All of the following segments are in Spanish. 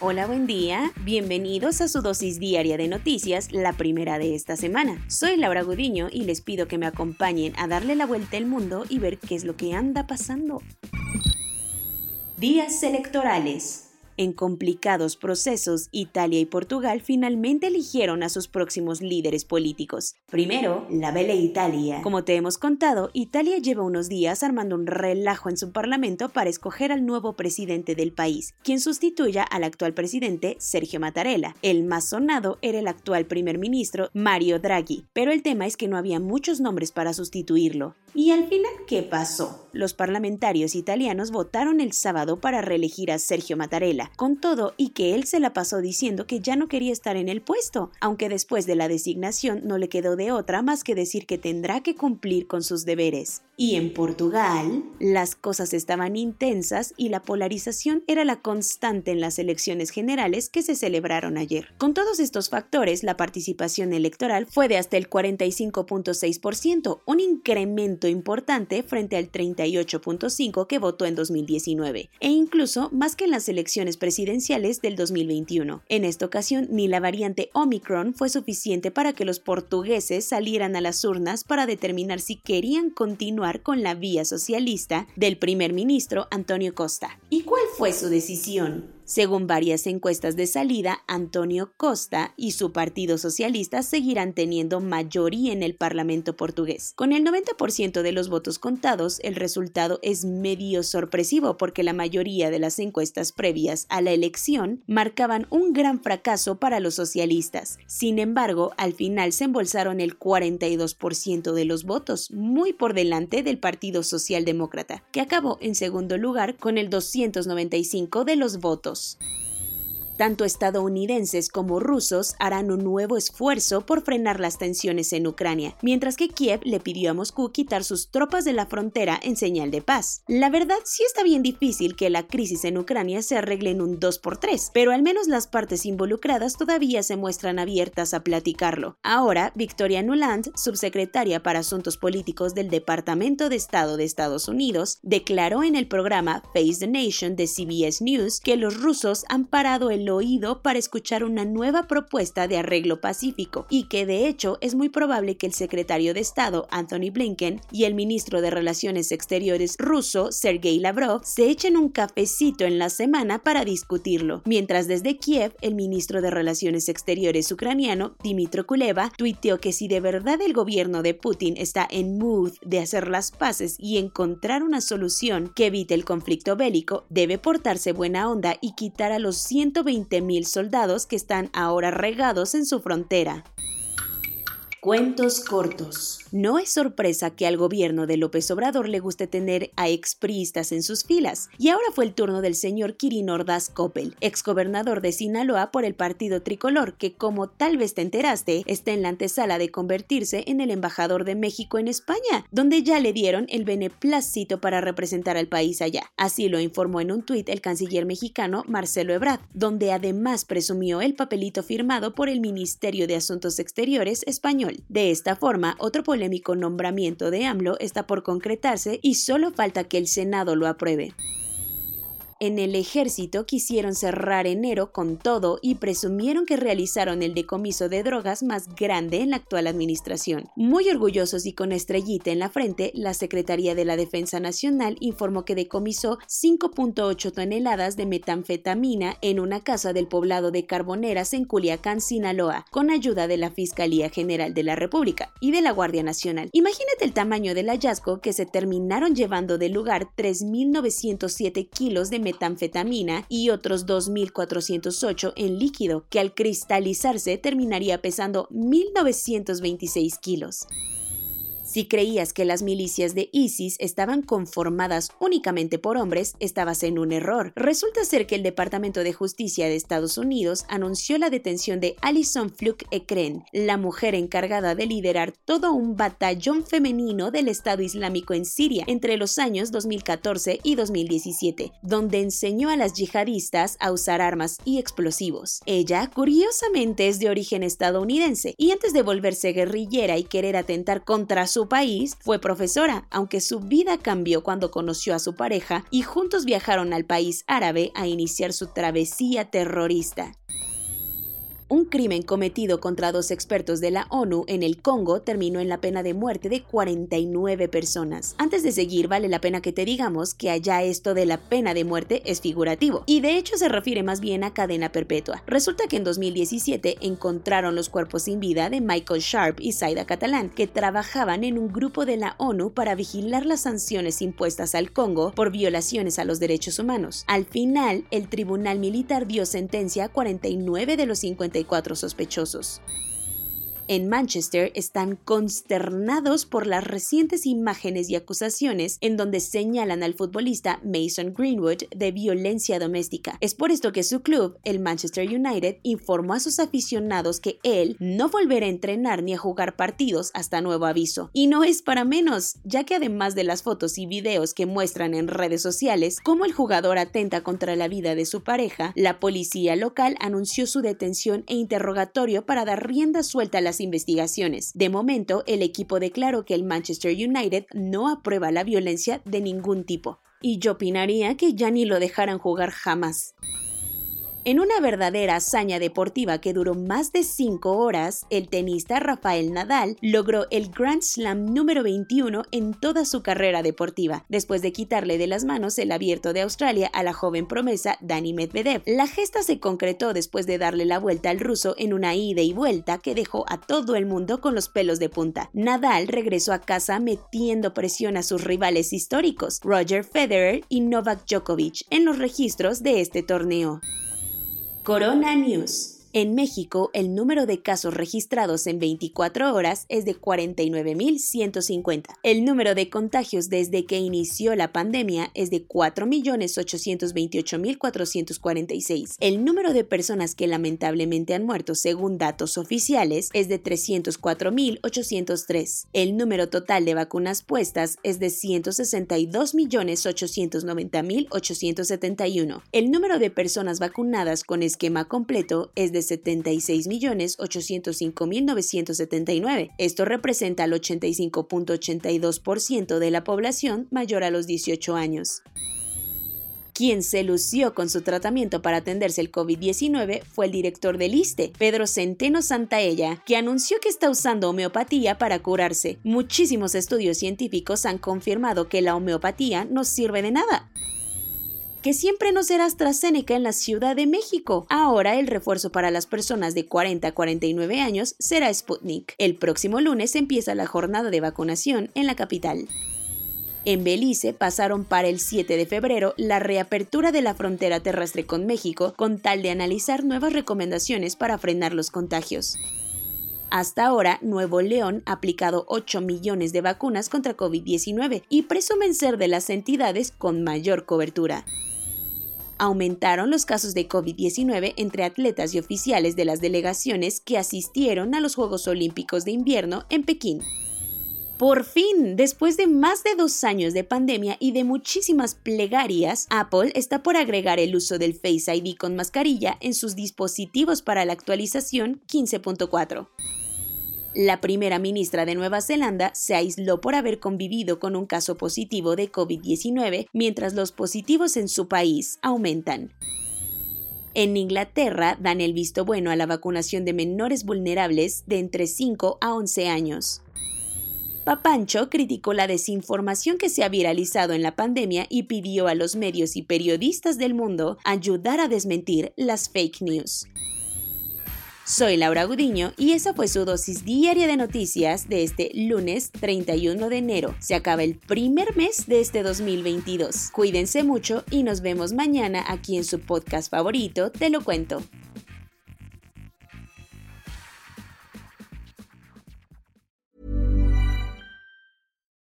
Hola, buen día. Bienvenidos a su dosis diaria de noticias, la primera de esta semana. Soy Laura Gudiño y les pido que me acompañen a darle la vuelta al mundo y ver qué es lo que anda pasando. Días electorales. En complicados procesos, Italia y Portugal finalmente eligieron a sus próximos líderes políticos. Primero, la Bella Italia. Como te hemos contado, Italia lleva unos días armando un relajo en su parlamento para escoger al nuevo presidente del país, quien sustituya al actual presidente Sergio Mattarella. El más sonado era el actual primer ministro Mario Draghi, pero el tema es que no había muchos nombres para sustituirlo. ¿Y al final qué pasó? Los parlamentarios italianos votaron el sábado para reelegir a Sergio Mattarella, con todo y que él se la pasó diciendo que ya no quería estar en el puesto, aunque después de la designación no le quedó de otra más que decir que tendrá que cumplir con sus deberes. Y en Portugal, las cosas estaban intensas y la polarización era la constante en las elecciones generales que se celebraron ayer. Con todos estos factores, la participación electoral fue de hasta el 45.6%, un incremento importante frente al 38.5 que votó en 2019, e incluso más que en las elecciones presidenciales del 2021. En esta ocasión, ni la variante Omicron fue suficiente para que los portugueses salieran a las urnas para determinar si querían continuar con la vía socialista del primer ministro Antonio Costa. ¿Y cuál fue su decisión? Según varias encuestas de salida, Antonio Costa y su Partido Socialista seguirán teniendo mayoría en el Parlamento portugués. Con el 90% de los votos contados, el resultado es medio sorpresivo porque la mayoría de las encuestas previas a la elección marcaban un gran fracaso para los socialistas. Sin embargo, al final se embolsaron el 42% de los votos, muy por delante del Partido Socialdemócrata, que acabó en segundo lugar con el 295 de los votos. Adiós. Tanto estadounidenses como rusos harán un nuevo esfuerzo por frenar las tensiones en Ucrania, mientras que Kiev le pidió a Moscú quitar sus tropas de la frontera en señal de paz. La verdad sí está bien difícil que la crisis en Ucrania se arregle en un 2x3, pero al menos las partes involucradas todavía se muestran abiertas a platicarlo. Ahora, Victoria Nuland, subsecretaria para Asuntos Políticos del Departamento de Estado de Estados Unidos, declaró en el programa Face the Nation de CBS News que los rusos han parado el oído para escuchar una nueva propuesta de arreglo pacífico y que de hecho es muy probable que el secretario de Estado Anthony Blinken y el ministro de Relaciones Exteriores ruso Sergei Lavrov se echen un cafecito en la semana para discutirlo, mientras desde Kiev el ministro de Relaciones Exteriores ucraniano Dmitry Kuleva tuiteó que si de verdad el gobierno de Putin está en mood de hacer las paces y encontrar una solución que evite el conflicto bélico, debe portarse buena onda y quitar a los 120 mil soldados que están ahora regados en su frontera. Cuentos cortos. No es sorpresa que al gobierno de López Obrador le guste tener a expriistas en sus filas, y ahora fue el turno del señor Kirin Ordaz Coppel, exgobernador de Sinaloa por el partido tricolor, que como tal vez te enteraste, está en la antesala de convertirse en el embajador de México en España, donde ya le dieron el beneplácito para representar al país allá. Así lo informó en un tuit el canciller mexicano Marcelo Ebrard, donde además presumió el papelito firmado por el Ministerio de Asuntos Exteriores español. De esta forma, otro polémico nombramiento de AMLO está por concretarse y solo falta que el Senado lo apruebe. En el ejército quisieron cerrar enero con todo y presumieron que realizaron el decomiso de drogas más grande en la actual administración. Muy orgullosos y con estrellita en la frente, la Secretaría de la Defensa Nacional informó que decomisó 5.8 toneladas de metanfetamina en una casa del poblado de Carboneras en Culiacán, Sinaloa, con ayuda de la Fiscalía General de la República y de la Guardia Nacional. Imagínate el tamaño del hallazgo que se terminaron llevando del lugar 3.907 kilos de metanfetamina y otros 2.408 en líquido, que al cristalizarse terminaría pesando 1.926 kilos. Si creías que las milicias de ISIS estaban conformadas únicamente por hombres, estabas en un error. Resulta ser que el Departamento de Justicia de Estados Unidos anunció la detención de Alison Fluke Ekren, la mujer encargada de liderar todo un batallón femenino del Estado Islámico en Siria entre los años 2014 y 2017, donde enseñó a las yihadistas a usar armas y explosivos. Ella, curiosamente, es de origen estadounidense y antes de volverse guerrillera y querer atentar contra su país, fue profesora, aunque su vida cambió cuando conoció a su pareja y juntos viajaron al país árabe a iniciar su travesía terrorista. Un crimen cometido contra dos expertos de la ONU en el Congo terminó en la pena de muerte de 49 personas. Antes de seguir, vale la pena que te digamos que allá esto de la pena de muerte es figurativo, y de hecho se refiere más bien a cadena perpetua. Resulta que en 2017 encontraron los cuerpos sin vida de Michael Sharp y Saida Catalán, que trabajaban en un grupo de la ONU para vigilar las sanciones impuestas al Congo por violaciones a los derechos humanos. Al final, el tribunal militar dio sentencia a 49 de los 50 sospechosos. En Manchester están consternados por las recientes imágenes y acusaciones en donde señalan al futbolista Mason Greenwood de violencia doméstica. Es por esto que su club, el Manchester United, informó a sus aficionados que él no volverá a entrenar ni a jugar partidos hasta nuevo aviso. Y no es para menos, ya que además de las fotos y videos que muestran en redes sociales cómo el jugador atenta contra la vida de su pareja, la policía local anunció su detención e interrogatorio para dar rienda suelta a investigaciones. De momento, el equipo declaró que el Manchester United no aprueba la violencia de ningún tipo. Y yo opinaría que ya ni lo dejaran jugar jamás. En una verdadera hazaña deportiva que duró más de 5 horas, el tenista Rafael Nadal logró el Grand Slam número 21 en toda su carrera deportiva, después de quitarle de las manos el abierto de Australia a la joven promesa Dani Medvedev. La gesta se concretó después de darle la vuelta al ruso en una ida y vuelta que dejó a todo el mundo con los pelos de punta. Nadal regresó a casa metiendo presión a sus rivales históricos, Roger Federer y Novak Djokovic, en los registros de este torneo. Corona News. En México, el número de casos registrados en 24 horas es de 49.150. El número de contagios desde que inició la pandemia es de 4.828.446. El número de personas que lamentablemente han muerto según datos oficiales es de 304.803. El número total de vacunas puestas es de 162.890.871. El número de personas vacunadas con esquema completo es de 76.805.979. Esto representa el 85.82% de la población mayor a los 18 años. Quien se lució con su tratamiento para atenderse el COVID-19 fue el director del ISTE, Pedro Centeno Santaella, que anunció que está usando homeopatía para curarse. Muchísimos estudios científicos han confirmado que la homeopatía no sirve de nada que siempre no será AstraZeneca en la Ciudad de México. Ahora el refuerzo para las personas de 40 a 49 años será Sputnik. El próximo lunes empieza la jornada de vacunación en la capital. En Belice pasaron para el 7 de febrero la reapertura de la frontera terrestre con México con tal de analizar nuevas recomendaciones para frenar los contagios. Hasta ahora, Nuevo León ha aplicado 8 millones de vacunas contra COVID-19 y presumen ser de las entidades con mayor cobertura aumentaron los casos de COVID-19 entre atletas y oficiales de las delegaciones que asistieron a los Juegos Olímpicos de Invierno en Pekín. Por fin, después de más de dos años de pandemia y de muchísimas plegarias, Apple está por agregar el uso del Face ID con mascarilla en sus dispositivos para la actualización 15.4. La primera ministra de Nueva Zelanda se aisló por haber convivido con un caso positivo de COVID-19 mientras los positivos en su país aumentan. En Inglaterra dan el visto bueno a la vacunación de menores vulnerables de entre 5 a 11 años. Papancho criticó la desinformación que se ha viralizado en la pandemia y pidió a los medios y periodistas del mundo ayudar a desmentir las fake news. Soy Laura Gudiño y esa fue su dosis diaria de noticias de este lunes 31 de enero. Se acaba el primer mes de este 2022. Cuídense mucho y nos vemos mañana aquí en su podcast favorito, Te lo cuento.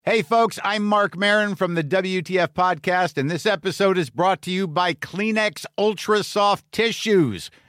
Hey, folks, I'm Mark Marin from the WTF Podcast, and this episode is brought to you by Kleenex Ultra Soft Tissues,